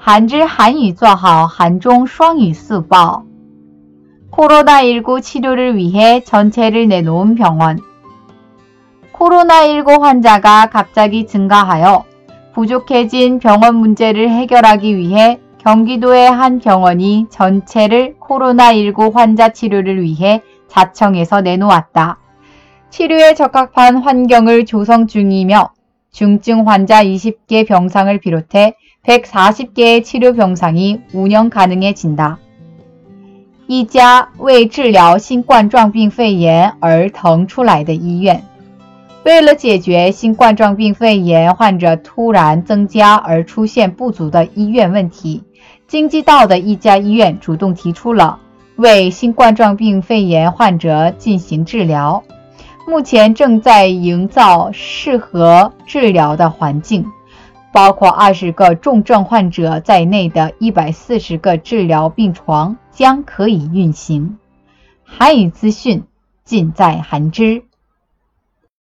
한지 한유 做好한중双语速报 코로나19 치료를 위해 전체를 내놓은 병원. 코로나19 환자가 갑자기 증가하여 부족해진 병원 문제를 해결하기 위해 경기도의 한 병원이 전체를 코로나19 환자 치료를 위해 자청해서 내놓았다. 치료에 적합한 환경을 조성 중이며 중증 환자 20개 병상을 비롯해 140개의 치료 병상이 운영 가능해진다. 一家为治疗新冠状病肺炎而腾出来的医院，为了解决新冠状病肺炎患者突然增加而出现不足的医院问题，京畿道的一家医院主动提出了为新冠状病肺炎患者进行治疗， 目前正在营造适合治疗的环境，包括二十个重症患者在内的一百四十个治疗病床将可以运行。韩语资讯尽在韩知。